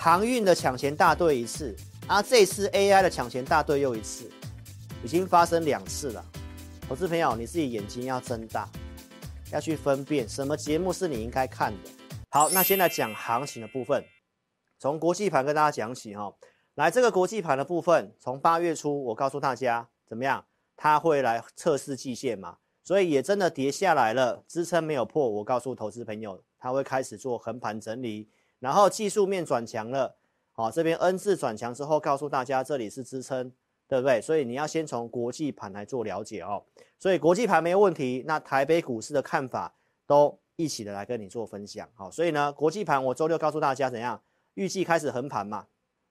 航运的抢钱大队一次，啊，这次 AI 的抢钱大队又一次，已经发生两次了。投资朋友，你自己眼睛要睁大，要去分辨什么节目是你应该看的。好，那先来讲行情的部分，从国际盘跟大家讲起哈。来，这个国际盘的部分，从八月初我告诉大家怎么样，它会来测试季线嘛，所以也真的跌下来了，支撑没有破。我告诉投资朋友，它会开始做横盘整理，然后技术面转强了，好，这边 N 字转强之后，告诉大家这里是支撑，对不对？所以你要先从国际盘来做了解哦。所以国际盘没有问题，那台北股市的看法都。一起的来跟你做分享，好，所以呢，国际盘我周六告诉大家怎样，预计开始横盘嘛，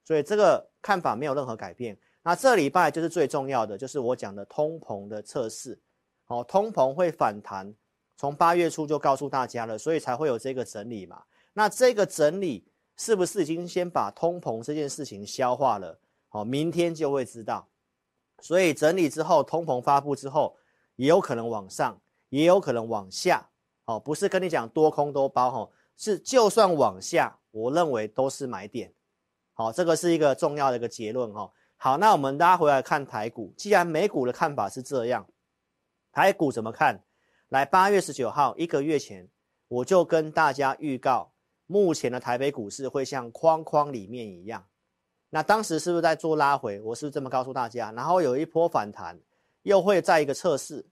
所以这个看法没有任何改变。那这礼拜就是最重要的，就是我讲的通膨的测试，好，通膨会反弹，从八月初就告诉大家了，所以才会有这个整理嘛。那这个整理是不是已经先把通膨这件事情消化了？好，明天就会知道。所以整理之后，通膨发布之后，也有可能往上，也有可能往下。哦，不是跟你讲多空都包哈，是就算往下，我认为都是买点。好，这个是一个重要的一个结论哈。好，那我们大家回来看台股，既然美股的看法是这样，台股怎么看？来，八月十九号一个月前，我就跟大家预告，目前的台北股市会像框框里面一样。那当时是不是在做拉回？我是这么告诉大家？然后有一波反弹，又会再一个测试。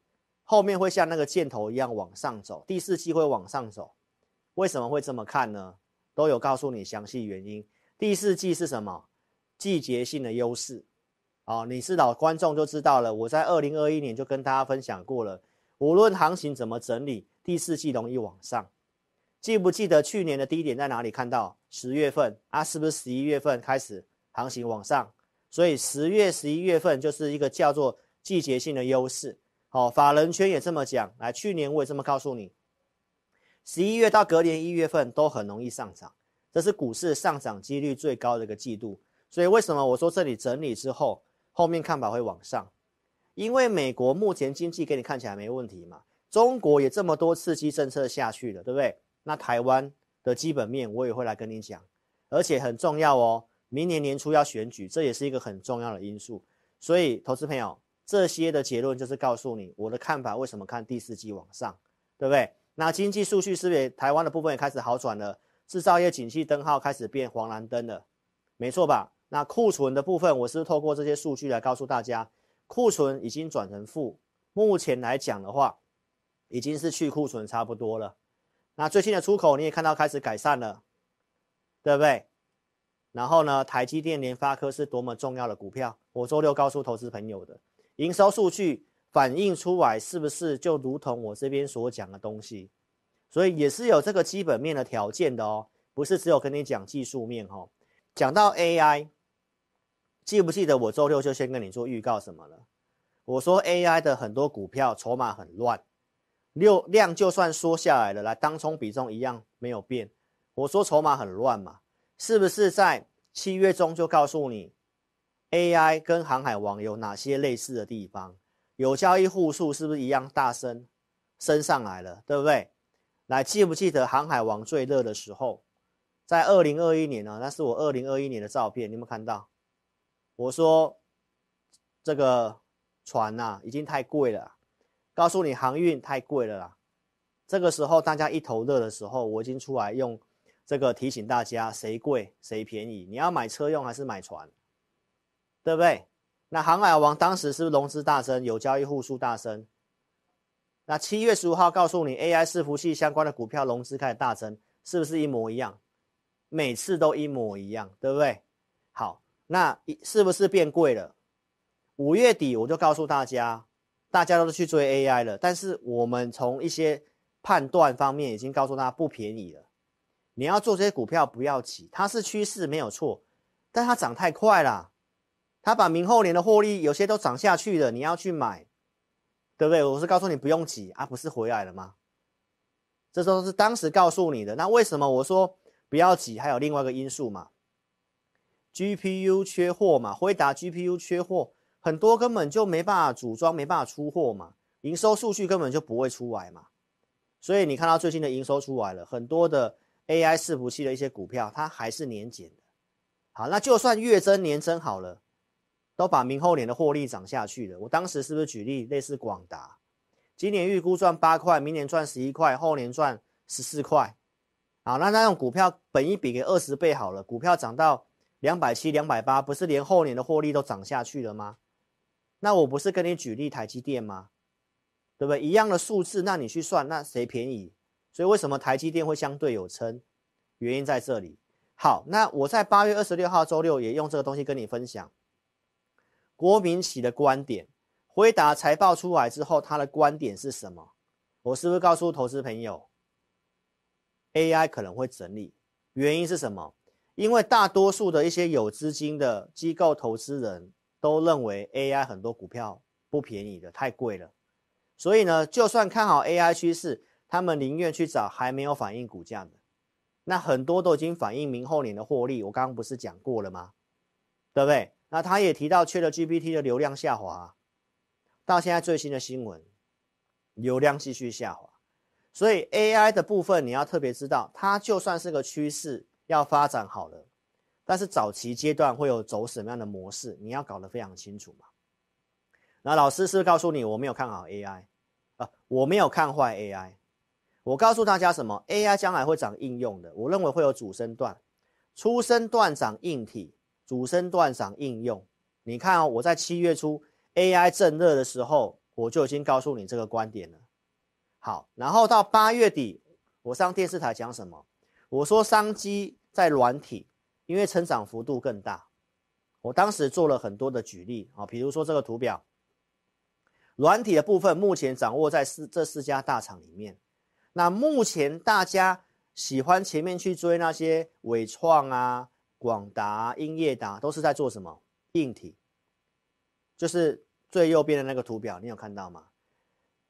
后面会像那个箭头一样往上走，第四季会往上走，为什么会这么看呢？都有告诉你详细原因。第四季是什么？季节性的优势。哦，你是老观众就知道了。我在二零二一年就跟大家分享过了，无论行情怎么整理，第四季容易往上。记不记得去年的低点在哪里看到？十月份啊，是不是十一月份开始行情往上？所以十月、十一月份就是一个叫做季节性的优势。好，法人圈也这么讲。来，去年我也这么告诉你，十一月到隔年一月份都很容易上涨，这是股市上涨几率最高的一个季度。所以为什么我说这里整理之后，后面看法会往上？因为美国目前经济给你看起来没问题嘛，中国也这么多刺激政策下去了，对不对？那台湾的基本面我也会来跟你讲，而且很重要哦，明年年初要选举，这也是一个很重要的因素。所以，投资朋友。这些的结论就是告诉你我的看法，为什么看第四季往上，对不对？那经济数据是不是台湾的部分也开始好转了？制造业景气灯号开始变黄蓝灯了，没错吧？那库存的部分，我是透过这些数据来告诉大家，库存已经转成负，目前来讲的话，已经是去库存差不多了。那最近的出口你也看到开始改善了，对不对？然后呢，台积电、联发科是多么重要的股票，我周六告诉投资朋友的。营收数据反映出来，是不是就如同我这边所讲的东西？所以也是有这个基本面的条件的哦，不是只有跟你讲技术面哦。讲到 AI，记不记得我周六就先跟你做预告什么了？我说 AI 的很多股票筹码很乱，六量就算缩下来了，来当冲比重一样没有变。我说筹码很乱嘛，是不是在七月中就告诉你？AI 跟航海王有哪些类似的地方？有交易户数是不是一样大升升上来了？对不对？来，记不记得航海王最热的时候，在二零二一年呢？那是我二零二一年的照片，你有没有看到？我说这个船呐、已经太贵了，告诉你航运太贵了啦。这个时候大家一头热的时候，我已经出来用这个提醒大家，谁贵谁便宜？你要买车用还是买船？对不对？那航海王当时是不是融资大增，有交易户数大增？那七月十五号告诉你，AI 伺服器相关的股票融资开始大增，是不是一模一样？每次都一模一样，对不对？好，那是不是变贵了？五月底我就告诉大家，大家都去追 AI 了，但是我们从一些判断方面已经告诉大家不便宜了。你要做这些股票不要急，它是趋势没有错，但它涨太快了。它把明后年的获利有些都涨下去了，你要去买，对不对？我是告诉你不用急啊，不是回来了吗？这都是当时告诉你的。那为什么我说不要急？还有另外一个因素嘛，GPU 缺货嘛，辉达 GPU 缺货，很多根本就没办法组装，没办法出货嘛，营收数据根本就不会出来嘛。所以你看到最近的营收出来了，很多的 AI 伺服器的一些股票，它还是年减的，好，那就算月增年增好了，都把明后年的获利涨下去了。我当时是不是举例类似广达，今年预估赚八块，明年赚十一块，后年赚十四块。好，那那种股票本一比给二十倍好了，股票涨到两百七、两百八，不是连后年的获利都涨下去了吗？那我不是跟你举例台积电吗？对不对？一样的数字，那你去算，那谁便宜？所以为什么台积电会相对有撑？原因在这里。好，那我在八月二十六号周六也用这个东西跟你分享郭明錤的观点。回答财报出来之后，他的观点是什么？我是不是告诉投资朋友？AI 可能会整理，原因是什么？因为大多数的一些有资金的机构投资人都认为 AI 很多股票不便宜的，太贵了。所以呢，就算看好 AI 趋势，他们宁愿去找还没有反映股价的。那很多都已经反映明后年的获利。我刚刚不是讲过了吗？对不对？那他也提到缺了 GPT 的流量下滑，到现在最新的新闻，流量继续下滑。所以 AI 的部分你要特别知道，它就算是个趋势要发展好了，但是早期阶段会有走什么样的模式，你要搞得非常清楚嘛。那老师是告诉你我没有看好 AI 啊？我没有看坏 AI，我告诉大家什么？AI 将来会涨应用的，我认为会有主升段，初升段涨硬体，主升段涨应用。你看哦，我在七月初 AI 正热的时候，我就已经告诉你这个观点了。好，然后到八月底，我上电视台讲什么？我说商机在软体，因为成长幅度更大。我当时做了很多的举例啊，比如说这个图表，软体的部分目前掌握在四这四家大厂里面。那目前大家喜欢前面去追那些伟创啊、广达、英业达，都是在做什么？硬体，就是最右边的那个图表，你有看到吗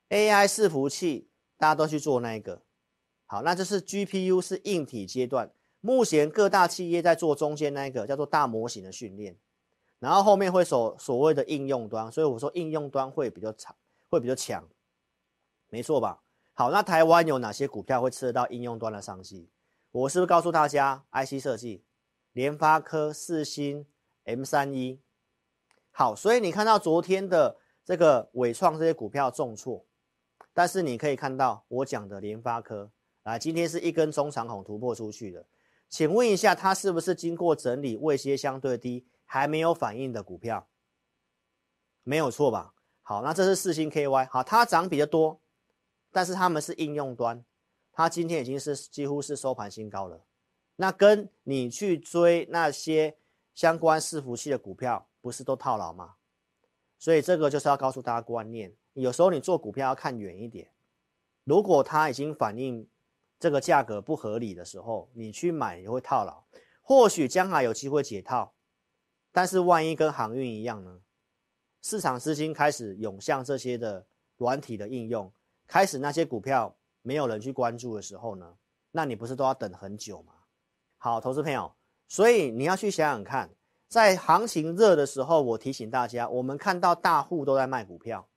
？AI 伺服器，大家都去做那一个，好，那这是 GPU 是硬体阶段，目前各大企业在做中间那个叫做大模型的训练，然后后面会所所谓的应用端，所以我说应用端会比较长，会比较强，没错吧？好，那台湾有哪些股票会吃得到应用端的商机？我是不是告诉大家，IC 设计，联发科、四星、M 三一，好，所以你看到昨天的这个伟创这些股票重挫。但是你可以看到我讲的联发科，啊，今天是一根中长红突破出去的，请问一下，它是不是经过整理，位阶相对低，还没有反应的股票？没有错吧？好，那这是四星 KY，好，它涨比较多，但是他们是应用端，它今天已经是几乎是收盘新高了，那跟你去追那些相关伺服器的股票，不是都套牢吗？所以这个就是要告诉大家观念。有时候你做股票要看远一点，如果它已经反应这个价格不合理的时候，你去买也会套牢。或许将来有机会解套，但是万一跟航运一样呢？市场资金开始涌向这些的软体的应用，开始那些股票没有人去关注的时候呢？那你不是都要等很久吗？好，投资朋友，所以你要去想想看，在行情热的时候，我提醒大家，我们看到大户都在卖股票。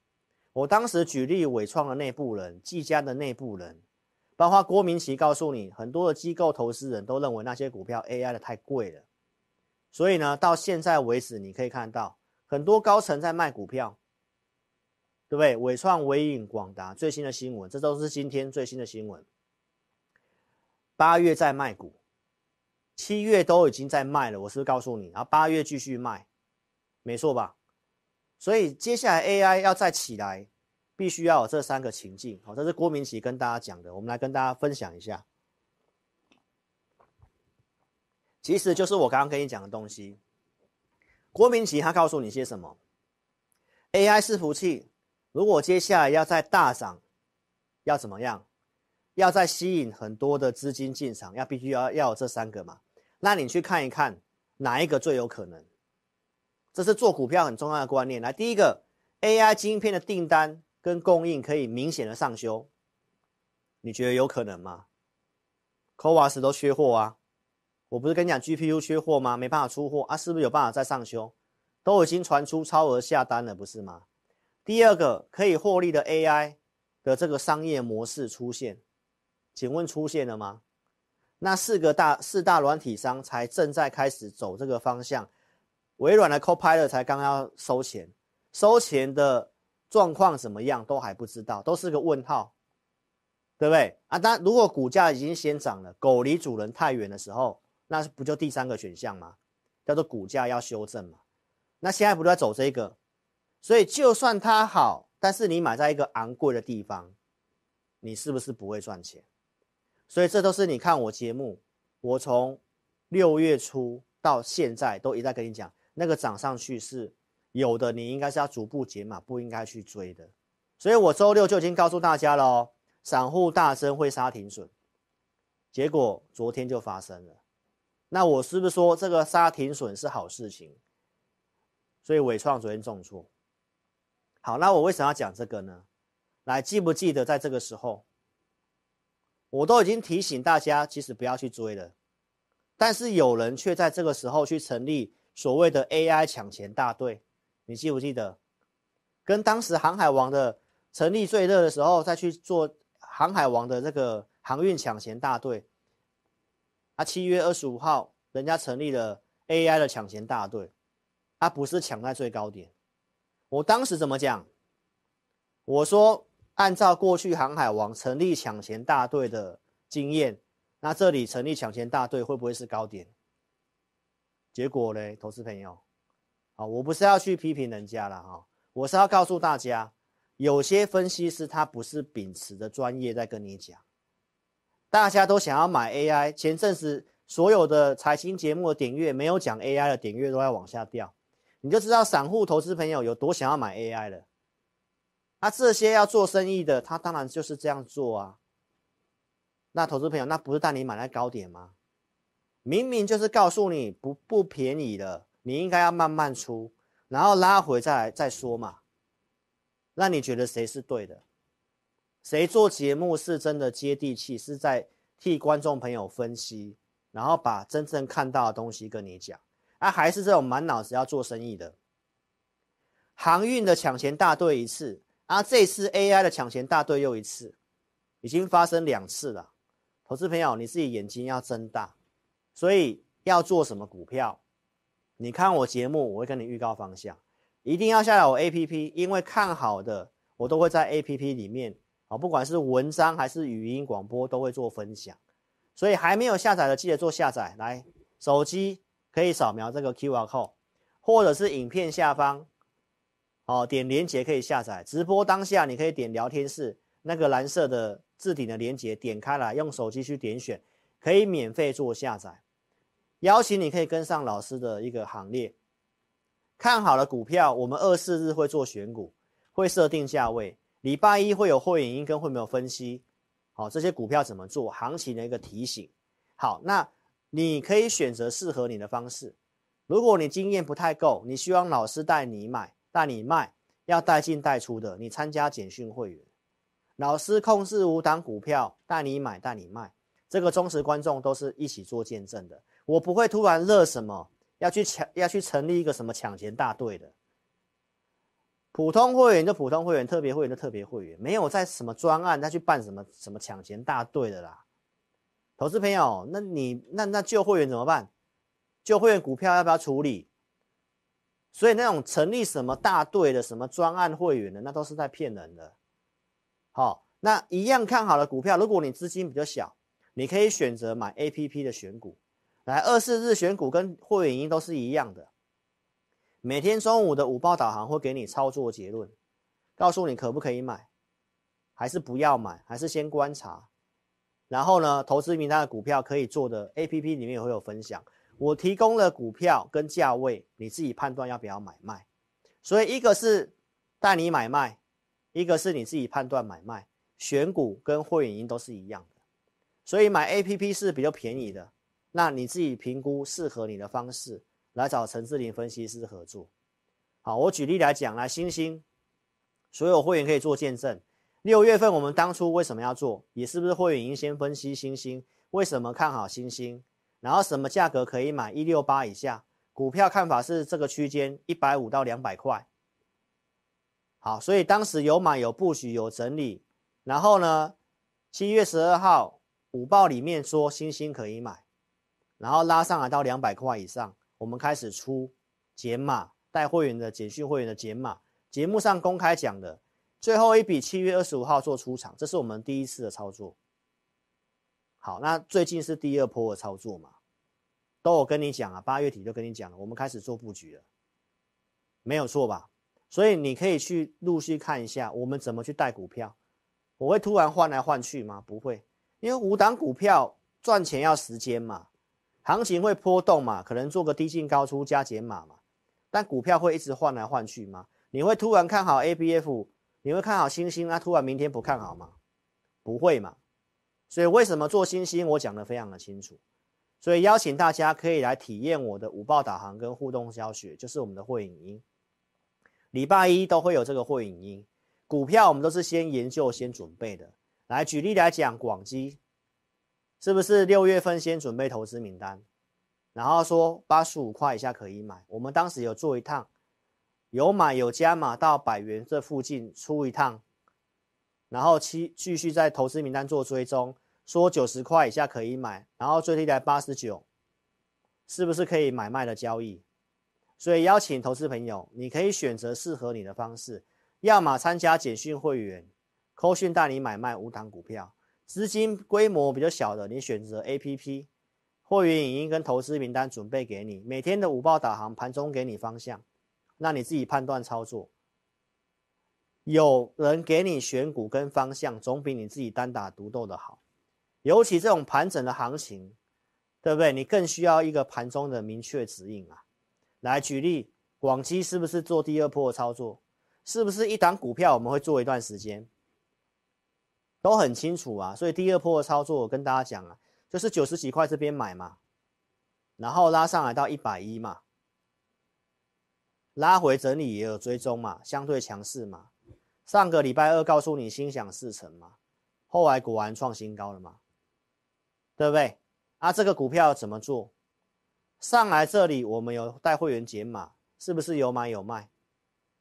我当时举例纬创的内部人、技嘉的内部人，包括郭明奇告诉你，很多的机构投资人都认为那些股票 AI 的太贵了，所以呢，到现在为止，你可以看到很多高层在卖股票，对不对？伟创、微影、广达最新的新闻，这都是今天最新的新闻。八月在卖股，七月都已经在卖了，我是不是告诉你？然后八月继续卖，没错吧？所以接下来 AI 要再起来，必须要有这三个情境。好，这是郭明奇跟大家讲的，我们来跟大家分享一下。其实就是我刚刚跟你讲的东西。郭明奇他告诉你些什么？AI 伺服器如果接下来要再大涨，要怎么样？要再吸引很多的资金进场，要必须要要有这三个嘛？那你去看一看哪一个最有可能？这是做股票很重要的观念。来，第一个，AI 晶片的订单跟供应可以明显的上修，你觉得有可能吗？CoWoS 都缺货啊，我不是跟你讲 GPU 缺货吗？没办法出货啊，是不是有办法再上修？都已经传出超额下单了，不是吗？第二个，可以获利的 AI 的这个商业模式出现，请问出现了吗？那四个大四大软体商才正在开始走这个方向，微软的 Copilot 才刚要收钱，收钱的状况怎么样都还不知道，都是个问号，对不对啊？当如果股价已经先涨了，狗离主人太远的时候，那不就第三个选项吗？叫做股价要修正嘛。那现在不都在走这个？所以就算它好，但是你买在一个昂贵的地方，你是不是不会赚钱？所以这都是你看我节目，我从六月初到现在都一再跟你讲，那个涨上去是有的，你应该是要逐步减码，不应该去追的。所以我周六就已经告诉大家了哦，散户大增会杀停损，结果昨天就发生了。那我是不是说这个杀停损是好事情？所以伟创昨天重挫。好，那我为什么要讲这个呢？来，记不记得在这个时候？我都已经提醒大家，其实不要去追了，但是有人却在这个时候去成立所谓的 AI 抢钱大队，你记不记得？跟当时航海王的成立最热的时候，再去做航海王的这个航运抢钱大队。啊，七月二十五号，人家成立了 AI 的抢钱大队，他不是抢在最高点。我当时怎么讲？我说。按照过去航海王成立抢钱大队的经验，那这里成立抢钱大队会不会是高点？结果呢，投资朋友，啊，我不是要去批评人家了哈，我是要告诉大家，有些分析师他不是秉持的专业在跟你讲，大家都想要买 AI，前阵子所有的财经节目的点阅没有讲 AI 的点阅都在往下掉，你就知道散户投资朋友有多想要买 AI 了。那、这些要做生意的，他当然就是这样做啊。那投资朋友，那不是带你买在高点吗？明明就是告诉你不不便宜的，你应该要慢慢出，然后拉回再来再说嘛。那你觉得谁是对的？谁做节目是真的接地气，是在替观众朋友分析，然后把真正看到的东西跟你讲？啊，还是这种满脑子要做生意的？航运的抢钱大队一次。啊，这次 AI 的抢钱大队又一次，已经发生两次了。投资朋友，你自己眼睛要睁大。所以要做什么股票？你看我节目，我会跟你预告方向。一定要下载我 APP，因为看好的我都会在 APP 里面啊，不管是文章还是语音广播，都会做分享。所以还没有下载的，记得做下载。来，手机可以扫描这个 QR code，或者是影片下方。哦，点连接可以下载。直播当下，你可以点聊天室那个蓝色的置顶的连接，点开来，用手机去点选，可以免费做下载。邀请你可以跟上老师的一个行列。看好了股票，我们二四日会做选股，会设定价位。礼拜一会有会员音跟会没有分析。好，这些股票怎么做？行情的一个提醒。好，那你可以选择适合你的方式。如果你经验不太够，你希望老师带你买。带你卖，要带进带出的，你参加简讯会员，老师控制五档股票，带你买带你卖，这个忠实观众都是一起做见证的。我不会突然热什么，要去抢，要去成立一个什么抢钱大队的。普通会员就普通会员，特别会员就特别会员，没有在什么专案再去办什么什么抢钱大队的啦。投资朋友，那你那那旧会员怎么办？旧会员股票要不要处理？所以那种成立什么大队的、什么专案会员的，那都是在骗人的。好，那一样看好的股票，如果你资金比较小，你可以选择买 APP 的选股。来，二四日选股跟会员营都是一样的。每天中午的午报导航会给你操作结论，告诉你可不可以买，还是不要买，还是先观察。然后呢，投资名单的股票可以做的 APP 里面也会有分享。我提供了股票跟价位，你自己判断要不要买卖。所以一个是带你买卖，一个是你自己判断买卖。选股跟会员营都是一样的，所以买 APP 是比较便宜的。那你自己评估适合你的方式，来找陈志霖分析师合作。好，我举例来讲，来星星，所有会员可以做见证。六月份我们当初为什么要做？也是不是会员营先分析星星？为什么看好星星？然后什么价格可以买？一六八以下股票看法是这个区间一百五到两百块。好，所以当时有买有布局有整理。然后呢，七月十二号午报里面说星星可以买，然后拉上来到两百块以上，我们开始出减码，带会员的简讯会员的减码，节目上公开讲的，最后一笔七月二十五号做出场，这是我们第一次的操作。好，那最近是第二波的操作嘛？都我跟你讲啊，八月底就跟你讲了，我们开始做布局了，没有错吧？所以你可以去陆续看一下，我们怎么去带股票。我会突然换来换去吗？不会，因为五档股票赚钱要时间嘛，行情会波动嘛，可能做个低进高出加减码嘛。但股票会一直换来换去吗？你会突然看好 ABF，你会看好星星啊？突然明天不看好吗？不会嘛。所以为什么做星星？我讲得非常的清楚。所以邀请大家可以来体验我的午报导航跟互动教学，就是我们的会影音。礼拜一都会有这个会影音，股票我们都是先研究、先准备的。来举例来讲，广基是不是六月份先准备投资名单，然后说八十五块以下可以买？我们当时有做一趟，有买有加码到百元这附近出一趟，然后七继续在投资名单做追踪。说九十块以下可以买，然后最低在八十九，是不是可以买卖的交易？所以邀请投资朋友，你可以选择适合你的方式，要么参加简讯会员，扣讯带你买卖无糖股票，资金规模比较小的，你选择 APP，货源影音跟投资名单准备给你，每天的午报导航，盘中给你方向，让你自己判断操作。有人给你选股跟方向，总比你自己单打独斗的好。尤其这种盘整的行情，对不对？你更需要一个盘中的明确指引啊。来举例，广基是不是做第二波操作？是不是一档股票我们会做一段时间？都很清楚啊。所以第二波的操作，我跟大家讲啊，就是九十几块这边买嘛，然后拉上来到一百一嘛，拉回整理也有追踪嘛，相对强势嘛。上个礼拜二告诉你心想事成嘛，后来果然创新高了嘛。对不对？啊，这个股票怎么做？上来这里我们有带会员解码，是不是有买有卖？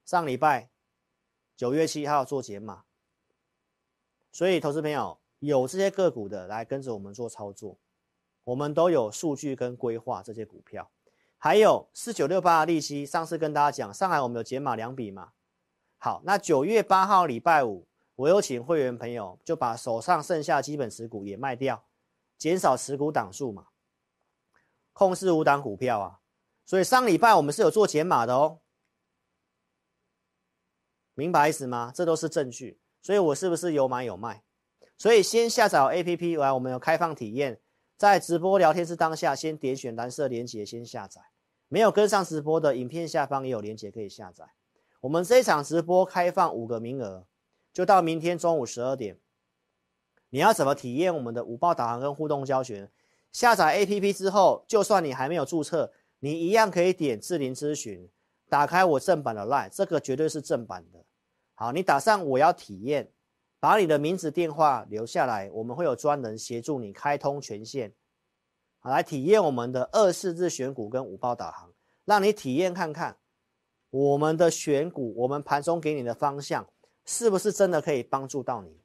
上礼拜九月七号做解码，所以投资朋友有这些个股的来跟着我们做操作，我们都有数据跟规划这些股票，还有四九六八的利息，上次跟大家讲，上海我们有减码两笔嘛。好，那九月八号礼拜五，我有请会员朋友就把手上剩下基本持股也卖掉。减少持股档数嘛，控制五档股票啊，所以上礼拜我们是有做减码的哦，明白意思吗？这都是证据，所以我是不是有买有卖？所以先下载 APP 来，我们有开放体验，在直播聊天室当下先点选蓝色链接先下载，没有跟上直播的影片下方也有链接可以下载。我们这一场直播开放五个名额，就到明天中午十二点。你要怎么体验我们的五报导航跟互动教学？下载 APP 之后，就算你还没有注册，你一样可以点智霖咨询，打开我正版的 LINE，这个绝对是正版的。好，你打上我要体验，把你的名字电话留下来，我们会有专人协助你开通权限，好，来体验我们的二四日选股跟五报导航，让你体验看看我们的选股，我们盘中给你的方向是不是真的可以帮助到你。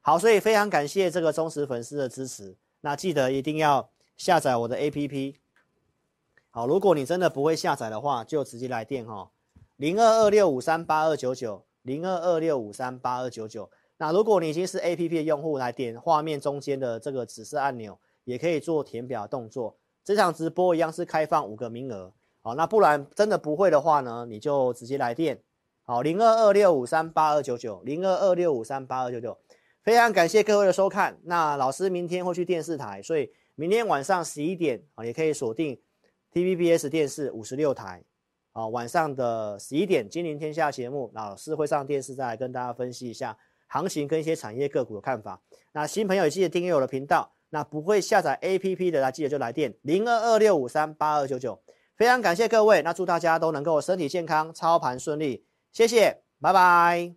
好，所以非常感谢这个忠实粉丝的支持。那记得一定要下载我的 APP。好，如果你真的不会下载的话，就直接来电哈，零二二六五三八二九九，零二二六五三八二九九。那如果你已经是 APP 的用户，来点画面中间的这个紫色按钮，也可以做填表动作。这场直播一样是开放五个名额。好，那不然真的不会的话呢，你就直接来电。好，零二二六五三八二九九，零二二六五三八二九九。非常感谢各位的收看。那老师明天会去电视台，所以明天晚上十一点啊，也可以锁定 TVBS 电视五十六台啊，晚上的十一点《金陵天下》节目，老师会上电视再来跟大家分析一下行情跟一些产业个股的看法。那新朋友也记得订阅我的频道。那不会下载 APP 的，那记得就来电零二二六五三八二九九。非常感谢各位，那祝大家都能够身体健康，操盘顺利。谢谢，拜拜。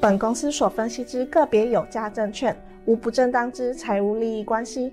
本公司所分析之个别有价证券，无不正当之财务利益关系。